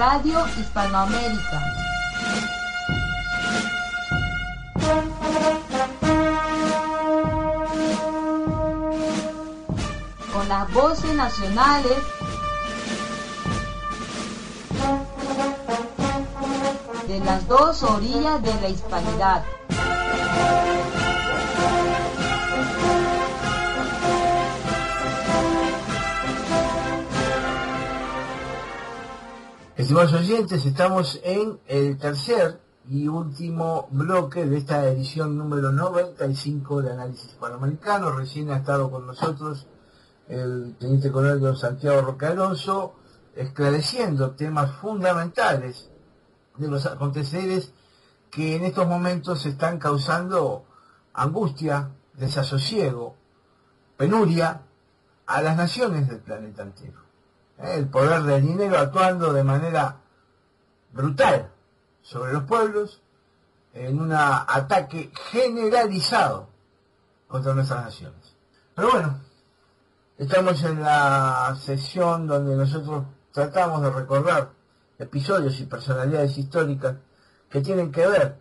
Radio Hispanoamérica. Con las voces nacionales de las dos orillas de la hispanidad. Estimados oyentes, estamos en el tercer y último bloque de esta edición número 95 de Análisis Panamericano. Recién ha estado con nosotros el teniente coronel don Santiago Roque Alonso, esclareciendo temas fundamentales de los aconteceres que en estos momentos están causando angustia, desasosiego, penuria a las naciones del planeta entero el poder del dinero actuando de manera brutal sobre los pueblos en un ataque generalizado contra nuestras naciones. Pero bueno, estamos en la sesión donde nosotros tratamos de recordar episodios y personalidades históricas que tienen que ver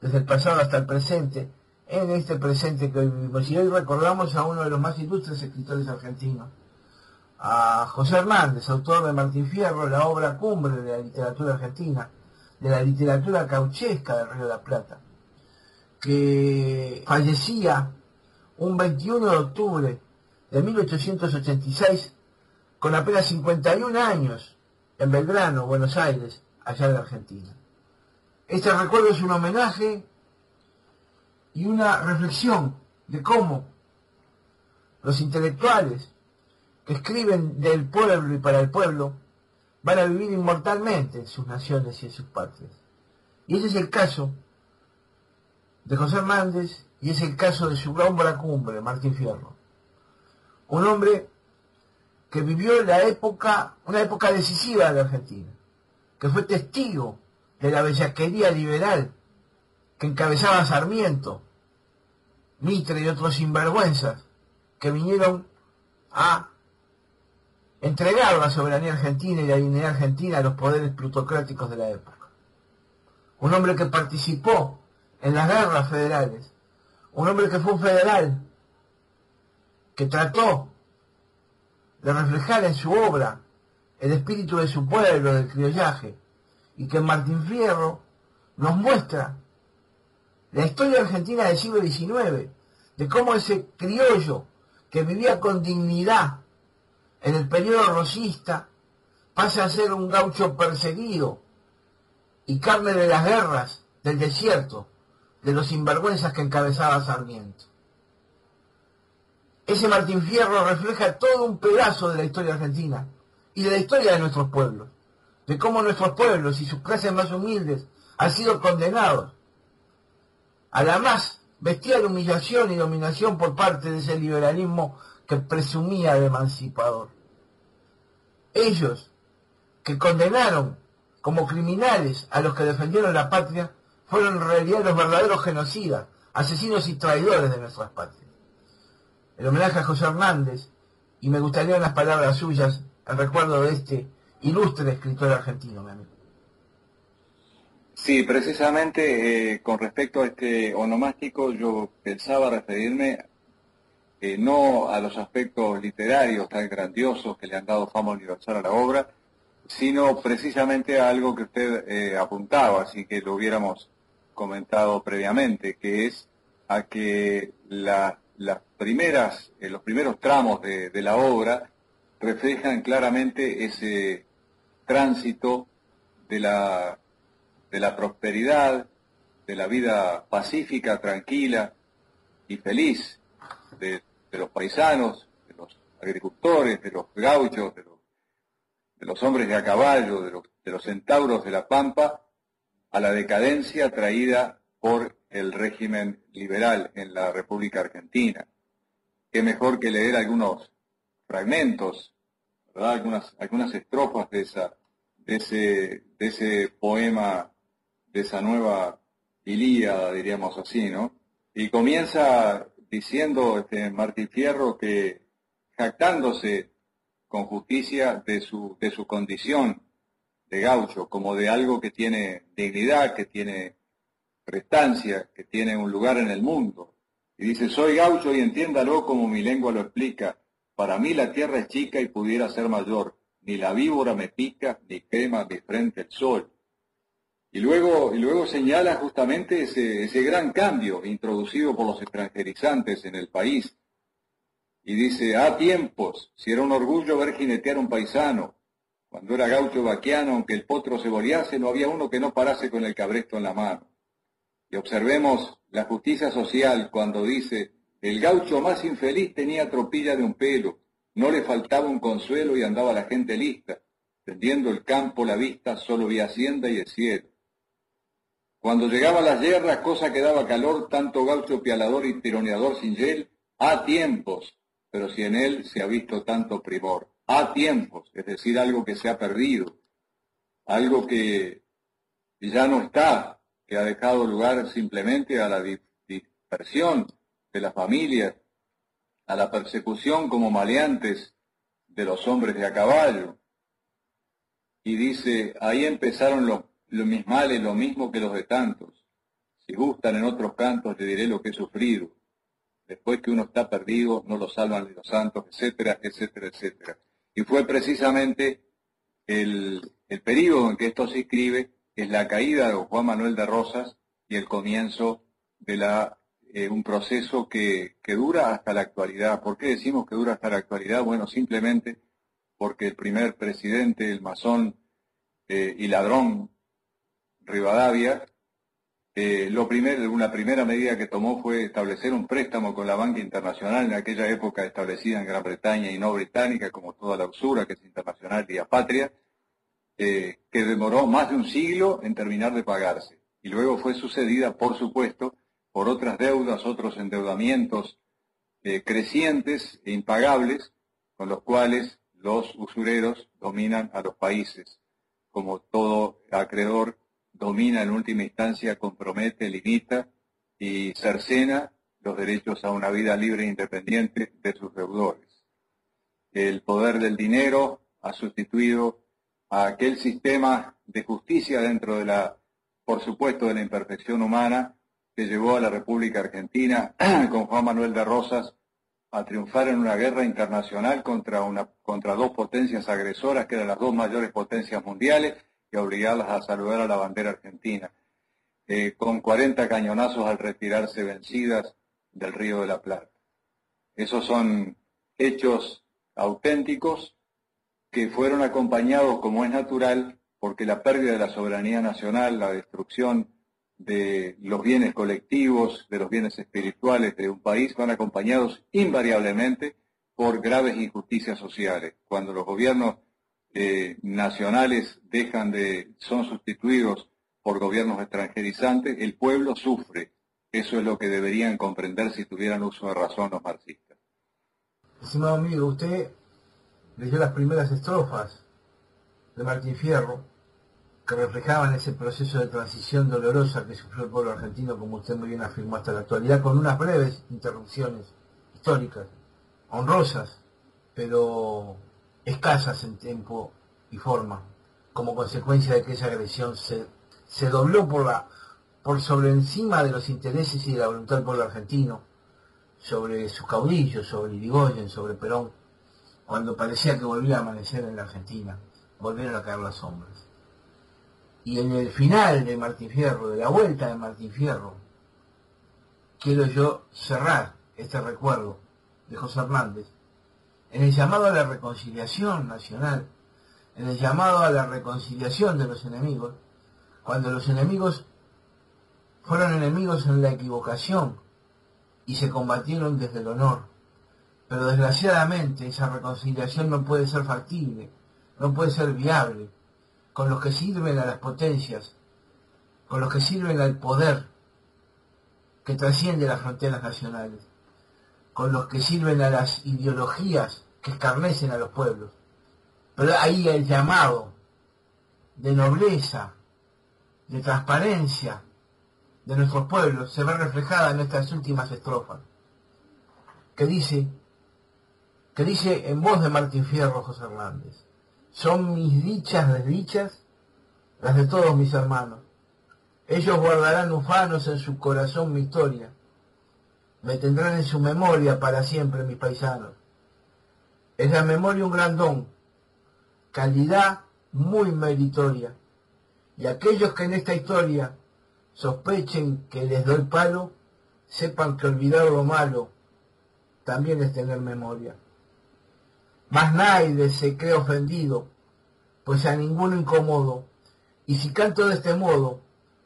desde el pasado hasta el presente, en este presente que hoy vivimos. Y hoy recordamos a uno de los más ilustres escritores argentinos, a José Hernández, autor de Martín Fierro, la obra cumbre de la literatura argentina, de la literatura cauchesca del Río de la Plata, que fallecía un 21 de octubre de 1886 con apenas 51 años en Belgrano, Buenos Aires, allá en la Argentina. Este recuerdo es un homenaje y una reflexión de cómo los intelectuales que escriben del pueblo y para el pueblo, van a vivir inmortalmente en sus naciones y en sus patrias. Y ese es el caso de José Hernández y es el caso de su gran cumbre, Martín Fierro. Un hombre que vivió la época, una época decisiva de la Argentina, que fue testigo de la bellaquería liberal que encabezaba Sarmiento, Mitre y otros sinvergüenzas que vinieron a entregar la soberanía argentina y la dignidad argentina a los poderes plutocráticos de la época. Un hombre que participó en las guerras federales, un hombre que fue un federal, que trató de reflejar en su obra el espíritu de su pueblo, del criollaje, y que Martín Fierro nos muestra la historia argentina del siglo XIX, de cómo ese criollo que vivía con dignidad en el periodo rosista pasa a ser un gaucho perseguido y carne de las guerras del desierto, de los sinvergüenzas que encabezaba Sarmiento. Ese Martín Fierro refleja todo un pedazo de la historia argentina y de la historia de nuestros pueblos, de cómo nuestros pueblos y sus clases más humildes han sido condenados a la más bestial humillación y dominación por parte de ese liberalismo que presumía de emancipador. Ellos, que condenaron como criminales a los que defendieron la patria, fueron en realidad los verdaderos genocidas, asesinos y traidores de nuestras patrias. El homenaje a José Hernández, y me gustaría unas palabras suyas en recuerdo de este ilustre escritor argentino, mi amigo. Sí, precisamente eh, con respecto a este onomástico yo pensaba referirme eh, no a los aspectos literarios tan grandiosos que le han dado fama universal a la obra, sino precisamente a algo que usted eh, apuntaba, así que lo hubiéramos comentado previamente, que es a que las primeras, eh, los primeros tramos de, de la obra reflejan claramente ese tránsito de la, de la prosperidad, de la vida pacífica, tranquila y feliz de, de los paisanos, de los agricultores, de los gauchos, de los, hombres de a caballo, de los, centauros de la Pampa, a la decadencia traída por el régimen liberal en la República Argentina. Qué mejor que leer algunos fragmentos, Algunas, estrofas de, ese, de ese poema, de esa nueva Ilíada, diríamos así, ¿no? Y comienza diciendo este Martín Fierro que jactándose con justicia de su, de su condición de gaucho, como de algo que tiene dignidad, que tiene prestancia, que tiene un lugar en el mundo. Y dice, soy gaucho y entiéndalo como mi lengua lo explica. Para mí la tierra es chica y pudiera ser mayor. Ni la víbora me pica, ni quema mi frente el sol. Y luego, y luego señala justamente ese, ese gran cambio introducido por los extranjerizantes en el país. Y dice, a tiempos, si era un orgullo ver jinetear un paisano. Cuando era gaucho vaquiano, aunque el potro se bolease, no había uno que no parase con el cabresto en la mano. Y observemos la justicia social cuando dice, el gaucho más infeliz tenía tropilla de un pelo, no le faltaba un consuelo y andaba la gente lista. Tendiendo el campo la vista, solo vi hacienda y el cielo. Cuando llegaban las guerras, cosa que daba calor, tanto gaucho pialador y tironeador sin gel, a tiempos, pero si en él se ha visto tanto primor, a tiempos, es decir, algo que se ha perdido, algo que ya no está, que ha dejado lugar simplemente a la dispersión de las familias, a la persecución como maleantes de los hombres de a caballo. Y dice, ahí empezaron los lo mis males lo mismo que los de tantos. Si gustan en otros cantos, le diré lo que he sufrido. Después que uno está perdido, no lo salvan los santos, etcétera, etcétera, etcétera. Y fue precisamente el, el periodo en que esto se escribe, es la caída de Juan Manuel de Rosas y el comienzo de la, eh, un proceso que, que dura hasta la actualidad. ¿Por qué decimos que dura hasta la actualidad? Bueno, simplemente porque el primer presidente, el masón eh, y ladrón Rivadavia, eh, lo primero, una primera medida que tomó fue establecer un préstamo con la banca internacional en aquella época establecida en Gran Bretaña y no británica, como toda la usura, que es internacional y patria, eh, que demoró más de un siglo en terminar de pagarse. Y luego fue sucedida, por supuesto, por otras deudas, otros endeudamientos eh, crecientes e impagables, con los cuales los usureros dominan a los países, como todo acreedor domina en última instancia, compromete, limita y cercena los derechos a una vida libre e independiente de sus deudores. El poder del dinero ha sustituido a aquel sistema de justicia dentro de la, por supuesto, de la imperfección humana que llevó a la República Argentina con Juan Manuel de Rosas a triunfar en una guerra internacional contra, una, contra dos potencias agresoras que eran las dos mayores potencias mundiales y obligarlas a saludar a la bandera argentina, eh, con 40 cañonazos al retirarse vencidas del Río de la Plata. Esos son hechos auténticos que fueron acompañados, como es natural, porque la pérdida de la soberanía nacional, la destrucción de los bienes colectivos, de los bienes espirituales de un país, van acompañados invariablemente por graves injusticias sociales. Cuando los gobiernos eh, nacionales dejan de, son sustituidos por gobiernos extranjerizantes, el pueblo sufre. Eso es lo que deberían comprender si tuvieran uso de razón los marxistas. Estimado amigo, usted leyó las primeras estrofas de Martín Fierro, que reflejaban ese proceso de transición dolorosa que sufrió el pueblo argentino, como usted muy bien afirmó hasta la actualidad, con unas breves interrupciones históricas, honrosas, pero escasas en tiempo y forma, como consecuencia de que esa agresión se, se dobló por, la, por sobre encima de los intereses y de la voluntad del pueblo argentino, sobre sus caudillos, sobre Irigoyen, sobre Perón, cuando parecía que volvía a amanecer en la Argentina, volvieron a caer las sombras. Y en el final de Martín Fierro, de la vuelta de Martín Fierro, quiero yo cerrar este recuerdo de José Hernández en el llamado a la reconciliación nacional, en el llamado a la reconciliación de los enemigos, cuando los enemigos fueron enemigos en la equivocación y se combatieron desde el honor, Pero desgraciadamente esa reconciliación no puede ser factible, no puede ser viable con los que sirven a las potencias, con los que sirven al poder que trasciende las fronteras nacionales, con los que sirven a las ideologías que escarnecen a los pueblos. Pero ahí el llamado de nobleza, de transparencia de nuestros pueblos se ve reflejada en estas últimas estrofas, que dice, que dice en voz de Martín Fierro José Hernández, son mis dichas desdichas las de todos mis hermanos. Ellos guardarán ufanos en su corazón mi historia. Me tendrán en su memoria para siempre mis paisanos. Es la memoria un gran don, calidad muy meritoria. Y aquellos que en esta historia sospechen que les doy palo, sepan que olvidar lo malo también es tener memoria. Mas nadie se cree ofendido, pues a ninguno incomodo. Y si canto de este modo,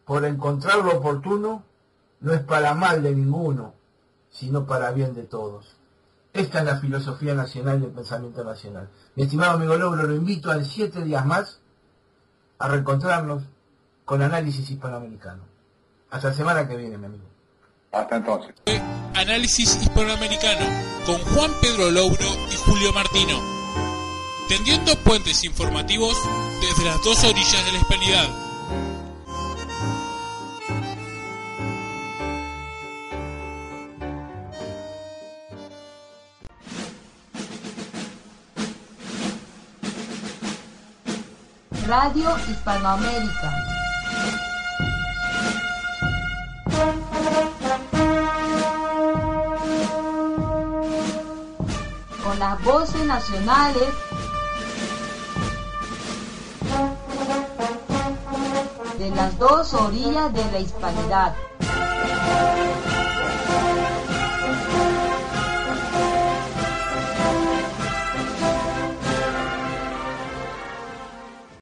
por encontrar lo oportuno, no es para mal de ninguno, sino para bien de todos. Esta es la filosofía nacional del pensamiento nacional. Mi estimado amigo Logro, lo invito en siete días más a reencontrarnos con análisis hispanoamericano. Hasta la semana que viene, mi amigo. Hasta entonces. Análisis hispanoamericano con Juan Pedro Louro y Julio Martino. Tendiendo puentes informativos desde las dos orillas de la hispanidad. Radio Hispanoamérica. Con las voces nacionales de las dos orillas de la hispanidad.